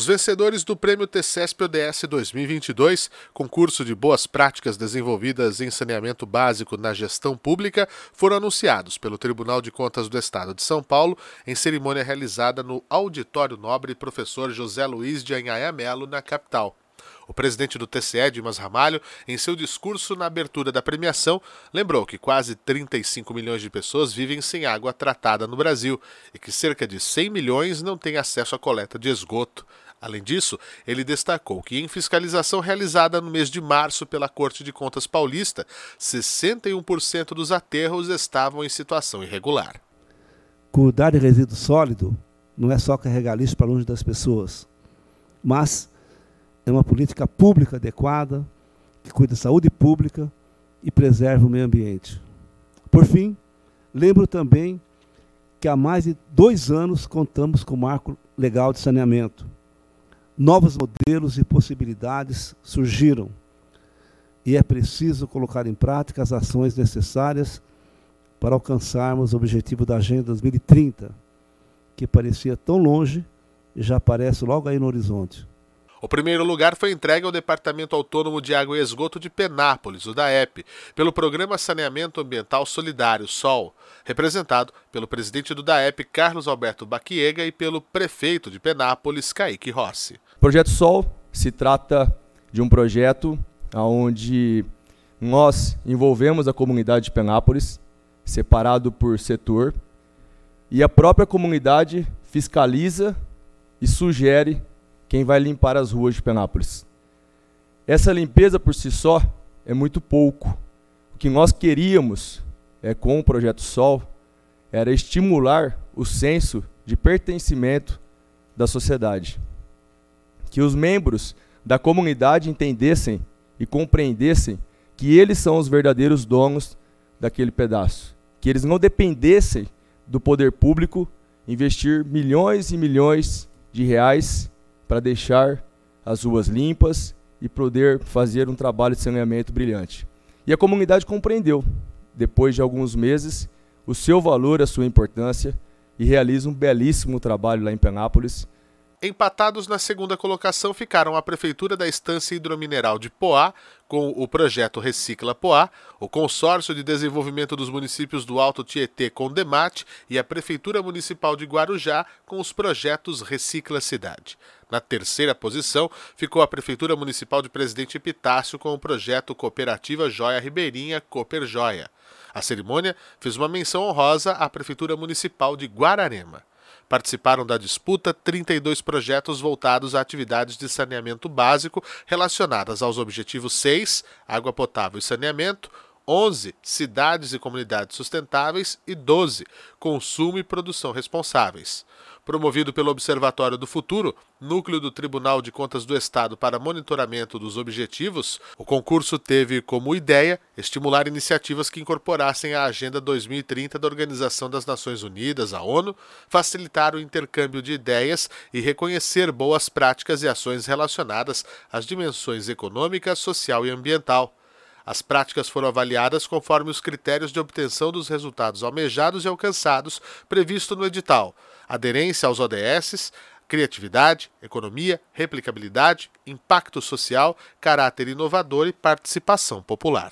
Os vencedores do Prêmio TCESP ODS 2022, concurso de boas práticas desenvolvidas em saneamento básico na gestão pública, foram anunciados pelo Tribunal de Contas do Estado de São Paulo em cerimônia realizada no Auditório Nobre Professor José Luiz de Anhaia Melo, na capital. O presidente do TCE, Dimas Ramalho, em seu discurso na abertura da premiação, lembrou que quase 35 milhões de pessoas vivem sem água tratada no Brasil e que cerca de 100 milhões não têm acesso à coleta de esgoto. Além disso, ele destacou que, em fiscalização realizada no mês de março pela Corte de Contas Paulista, 61% dos aterros estavam em situação irregular. Cuidar de resíduo sólido não é só carregar lixo para longe das pessoas, mas é uma política pública adequada, que cuida da saúde pública e preserva o meio ambiente. Por fim, lembro também que há mais de dois anos contamos com o marco legal de saneamento. Novos modelos e possibilidades surgiram e é preciso colocar em prática as ações necessárias para alcançarmos o objetivo da Agenda 2030, que parecia tão longe e já aparece logo aí no horizonte. O primeiro lugar foi entregue ao Departamento Autônomo de Água e Esgoto de Penápolis, o DAEP, pelo Programa Saneamento Ambiental Solidário, SOL, representado pelo presidente do DAEP, Carlos Alberto Baquiega, e pelo prefeito de Penápolis, Kaique Rossi. O projeto SOL se trata de um projeto onde nós envolvemos a comunidade de Penápolis, separado por setor, e a própria comunidade fiscaliza e sugere quem vai limpar as ruas de Penápolis. Essa limpeza por si só é muito pouco. O que nós queríamos é, com o Projeto Sol era estimular o senso de pertencimento da sociedade. Que os membros da comunidade entendessem e compreendessem que eles são os verdadeiros donos daquele pedaço. Que eles não dependessem do poder público investir milhões e milhões de reais para deixar as ruas limpas e poder fazer um trabalho de saneamento brilhante. E a comunidade compreendeu, depois de alguns meses, o seu valor, a sua importância e realiza um belíssimo trabalho lá em Penápolis. Empatados na segunda colocação ficaram a Prefeitura da Estância Hidromineral de Poá, com o projeto Recicla Poá, o Consórcio de Desenvolvimento dos Municípios do Alto Tietê com Demate e a Prefeitura Municipal de Guarujá com os projetos Recicla Cidade. Na terceira posição ficou a Prefeitura Municipal de Presidente Epitácio com o projeto Cooperativa Joia Ribeirinha Cooper Joia. A cerimônia fez uma menção honrosa à Prefeitura Municipal de Guararema. Participaram da disputa 32 projetos voltados a atividades de saneamento básico relacionadas aos objetivos 6, água potável e saneamento, 11, cidades e comunidades sustentáveis e 12, consumo e produção responsáveis. Promovido pelo Observatório do Futuro, núcleo do Tribunal de Contas do Estado para monitoramento dos objetivos, o concurso teve como ideia estimular iniciativas que incorporassem a Agenda 2030 da Organização das Nações Unidas, a ONU, facilitar o intercâmbio de ideias e reconhecer boas práticas e ações relacionadas às dimensões econômica, social e ambiental. As práticas foram avaliadas conforme os critérios de obtenção dos resultados almejados e alcançados previsto no edital: aderência aos ODS, criatividade, economia, replicabilidade, impacto social, caráter inovador e participação popular.